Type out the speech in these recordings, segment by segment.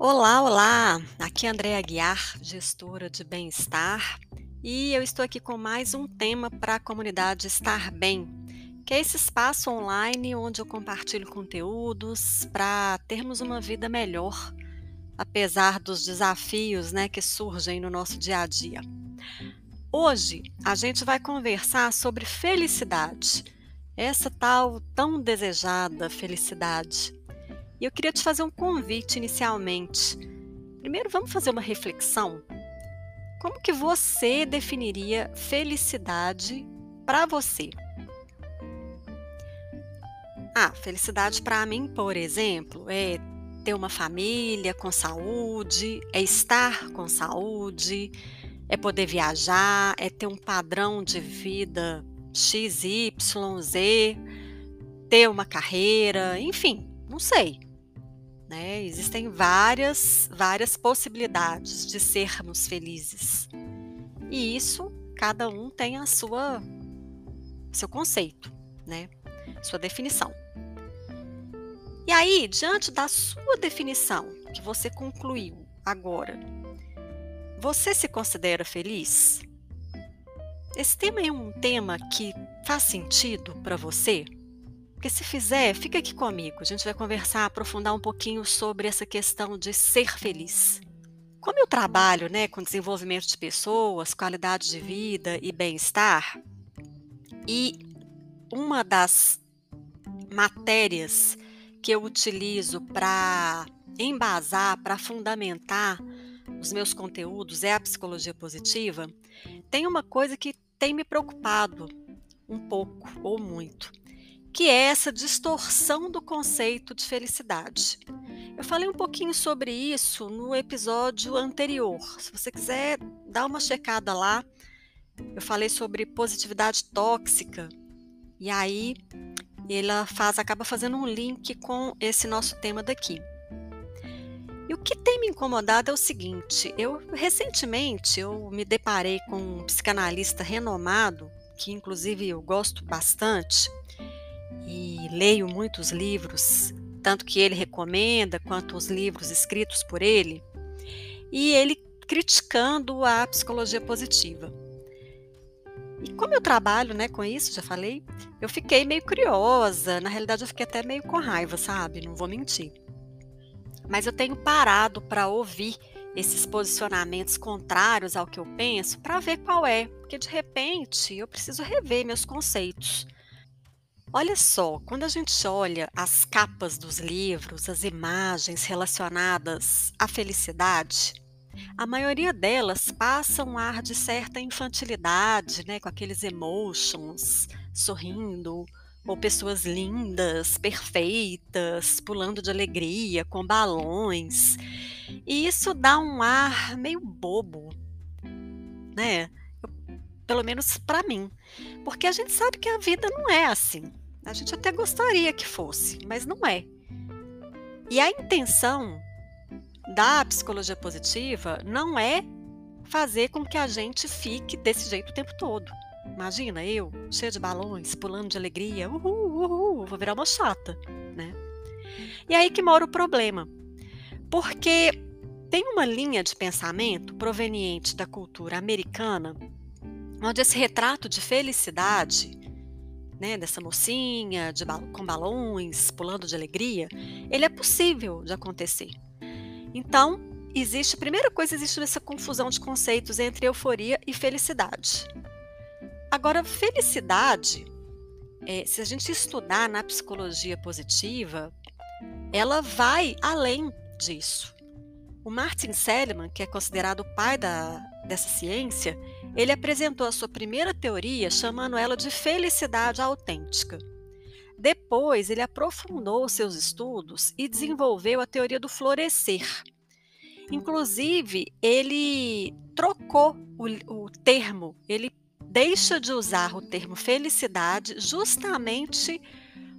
Olá, olá! Aqui é Andréa Aguiar, gestora de bem-estar, e eu estou aqui com mais um tema para a comunidade Estar Bem, que é esse espaço online onde eu compartilho conteúdos para termos uma vida melhor, apesar dos desafios né, que surgem no nosso dia a dia. Hoje a gente vai conversar sobre felicidade, essa tal tão desejada felicidade. E eu queria te fazer um convite inicialmente. Primeiro, vamos fazer uma reflexão. Como que você definiria felicidade para você? Ah, felicidade para mim, por exemplo, é ter uma família com saúde, é estar com saúde, é poder viajar, é ter um padrão de vida X, Y, Z, ter uma carreira, enfim, não sei. Né? Existem várias, várias possibilidades de sermos felizes. E isso, cada um tem a sua seu conceito, né? Sua definição. E aí, diante da sua definição que você concluiu agora, você se considera feliz? Esse tema é um tema que faz sentido para você? Porque se fizer, fica aqui comigo. A gente vai conversar, aprofundar um pouquinho sobre essa questão de ser feliz. Como eu trabalho né, com desenvolvimento de pessoas, qualidade de vida e bem-estar, e uma das matérias que eu utilizo para embasar, para fundamentar os meus conteúdos é a psicologia positiva, tem uma coisa que tem me preocupado um pouco ou muito, que é essa distorção do conceito de felicidade. Eu falei um pouquinho sobre isso no episódio anterior. Se você quiser dar uma checada lá, eu falei sobre positividade tóxica. E aí ela faz acaba fazendo um link com esse nosso tema daqui. E o que tem me incomodado é o seguinte: eu recentemente eu me deparei com um psicanalista renomado, que inclusive eu gosto bastante e leio muitos livros, tanto que ele recomenda quanto os livros escritos por ele, e ele criticando a psicologia positiva. E como eu trabalho né, com isso, já falei, eu fiquei meio curiosa. Na realidade, eu fiquei até meio com raiva, sabe? Não vou mentir mas eu tenho parado para ouvir esses posicionamentos contrários ao que eu penso para ver qual é, porque de repente eu preciso rever meus conceitos. Olha só, quando a gente olha as capas dos livros, as imagens relacionadas à felicidade, a maioria delas passa um ar de certa infantilidade, né, com aqueles emotions, sorrindo, ou pessoas lindas, perfeitas, pulando de alegria, com balões. E isso dá um ar meio bobo, né? Pelo menos para mim. Porque a gente sabe que a vida não é assim. A gente até gostaria que fosse, mas não é. E a intenção da psicologia positiva não é fazer com que a gente fique desse jeito o tempo todo. Imagina eu, cheia de balões, pulando de alegria, uhul, uhul, vou virar uma chata, né? E aí que mora o problema. Porque tem uma linha de pensamento proveniente da cultura americana, onde esse retrato de felicidade, né, dessa mocinha de com balões, pulando de alegria, ele é possível de acontecer. Então, existe, a primeira coisa, existe essa confusão de conceitos entre euforia e felicidade. Agora, felicidade, é, se a gente estudar na psicologia positiva, ela vai além disso. O Martin Seligman, que é considerado o pai da, dessa ciência, ele apresentou a sua primeira teoria chamando ela de felicidade autêntica. Depois, ele aprofundou seus estudos e desenvolveu a teoria do florescer. Inclusive, ele trocou o, o termo, ele deixa de usar o termo felicidade justamente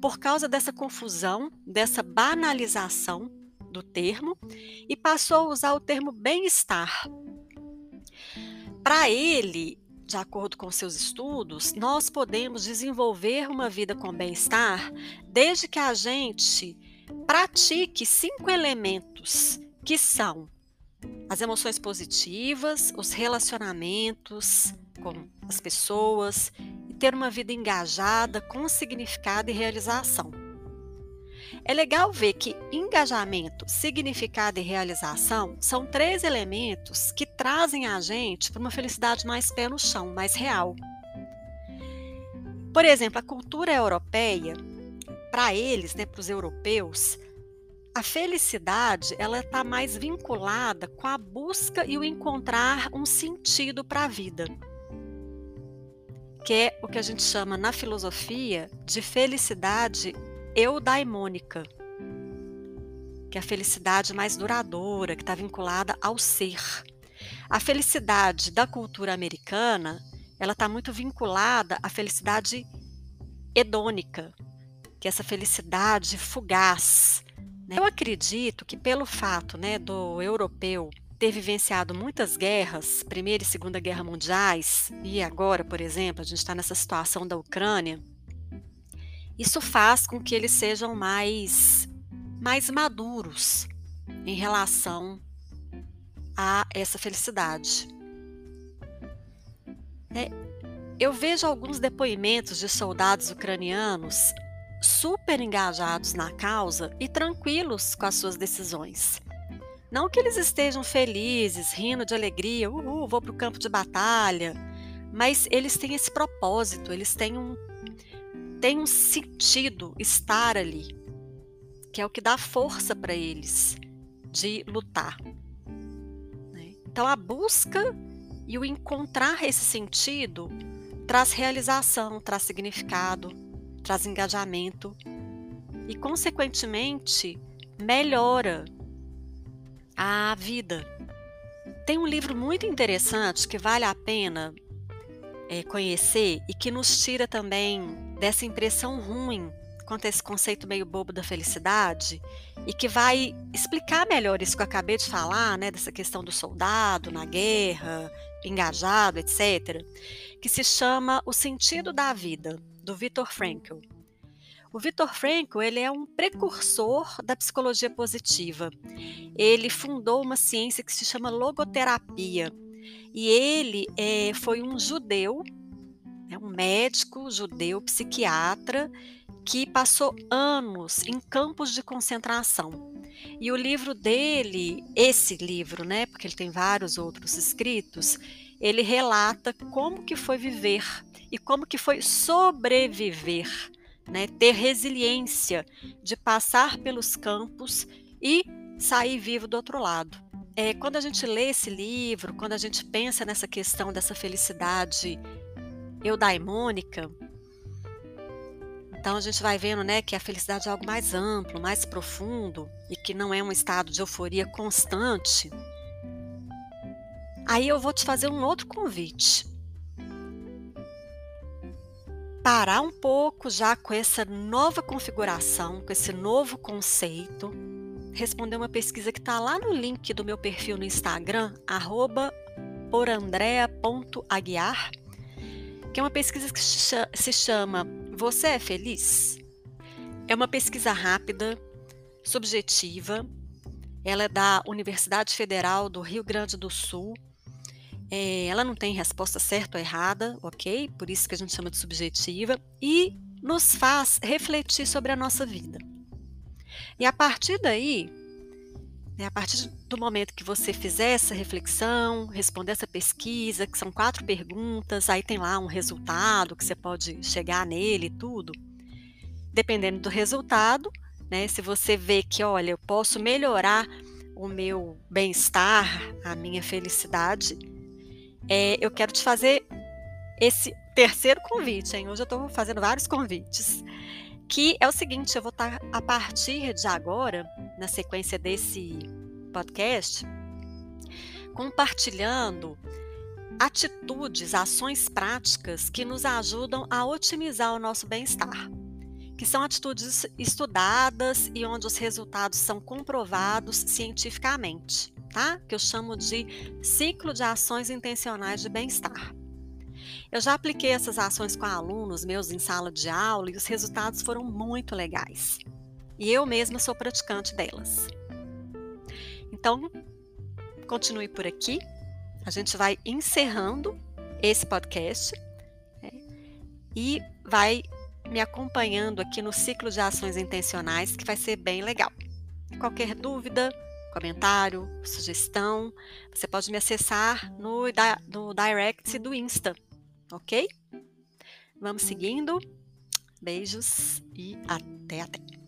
por causa dessa confusão, dessa banalização do termo e passou a usar o termo bem-estar. Para ele, de acordo com seus estudos, nós podemos desenvolver uma vida com bem-estar desde que a gente pratique cinco elementos que são as emoções positivas, os relacionamentos com as pessoas e ter uma vida engajada com significado e realização. É legal ver que engajamento, significado e realização são três elementos que trazem a gente para uma felicidade mais pé no chão, mais real. Por exemplo, a cultura europeia, para eles, né, para os europeus, a felicidade ela está mais vinculada com a busca e o encontrar um sentido para a vida, que é o que a gente chama na filosofia de felicidade eudaimônica, que é a felicidade mais duradoura, que está vinculada ao ser. A felicidade da cultura americana, ela está muito vinculada à felicidade hedônica, que é essa felicidade fugaz, né? Eu acredito que pelo fato né, do europeu ter vivenciado muitas guerras, Primeira e Segunda Guerra Mundiais, e agora, por exemplo, a gente está nessa situação da Ucrânia, isso faz com que eles sejam mais, mais maduros em relação a essa felicidade. É, eu vejo alguns depoimentos de soldados ucranianos super engajados na causa e tranquilos com as suas decisões. Não que eles estejam felizes, rindo de alegria, uhul, vou para o campo de batalha, mas eles têm esse propósito, eles têm um, têm um sentido estar ali, que é o que dá força para eles de lutar. Então, a busca e o encontrar esse sentido traz realização, traz significado, traz engajamento e, consequentemente, melhora a vida. Tem um livro muito interessante que vale a pena é, conhecer e que nos tira também dessa impressão ruim quanto a esse conceito meio bobo da felicidade e que vai explicar melhor isso que eu acabei de falar, né, dessa questão do soldado na guerra, engajado, etc., que se chama O Sentido da Vida do Viktor Frankl. O Viktor Frankl ele é um precursor da psicologia positiva. Ele fundou uma ciência que se chama logoterapia. E ele é, foi um judeu, é um médico judeu, psiquiatra, que passou anos em campos de concentração. E o livro dele, esse livro, né, porque ele tem vários outros escritos, ele relata como que foi viver e como que foi sobreviver, né? ter resiliência de passar pelos campos e sair vivo do outro lado. É, quando a gente lê esse livro, quando a gente pensa nessa questão dessa felicidade eudaimônica, então a gente vai vendo né, que a felicidade é algo mais amplo, mais profundo e que não é um estado de euforia constante. Aí eu vou te fazer um outro convite parar um pouco já com essa nova configuração, com esse novo conceito, responder uma pesquisa que está lá no link do meu perfil no Instagram, porandrea.aguiar, que é uma pesquisa que se chama Você é Feliz? É uma pesquisa rápida, subjetiva, ela é da Universidade Federal do Rio Grande do Sul é, ela não tem resposta certa ou errada, ok? Por isso que a gente chama de subjetiva, e nos faz refletir sobre a nossa vida. E a partir daí, a partir do momento que você fizer essa reflexão, responder essa pesquisa, que são quatro perguntas, aí tem lá um resultado que você pode chegar nele e tudo. Dependendo do resultado, né, se você vê que, olha, eu posso melhorar o meu bem-estar, a minha felicidade, é, eu quero te fazer esse terceiro convite, hein? Hoje eu estou fazendo vários convites. Que é o seguinte: eu vou estar tá, a partir de agora, na sequência desse podcast, compartilhando atitudes, ações práticas que nos ajudam a otimizar o nosso bem-estar, que são atitudes estudadas e onde os resultados são comprovados cientificamente tá? Que eu chamo de ciclo de ações intencionais de bem-estar. Eu já apliquei essas ações com alunos meus em sala de aula e os resultados foram muito legais. E eu mesma sou praticante delas. Então, continue por aqui. A gente vai encerrando esse podcast né, e vai me acompanhando aqui no ciclo de ações intencionais, que vai ser bem legal. Qualquer dúvida, comentário, sugestão, você pode me acessar no, no direct do Insta, ok? Vamos seguindo. Beijos e até até.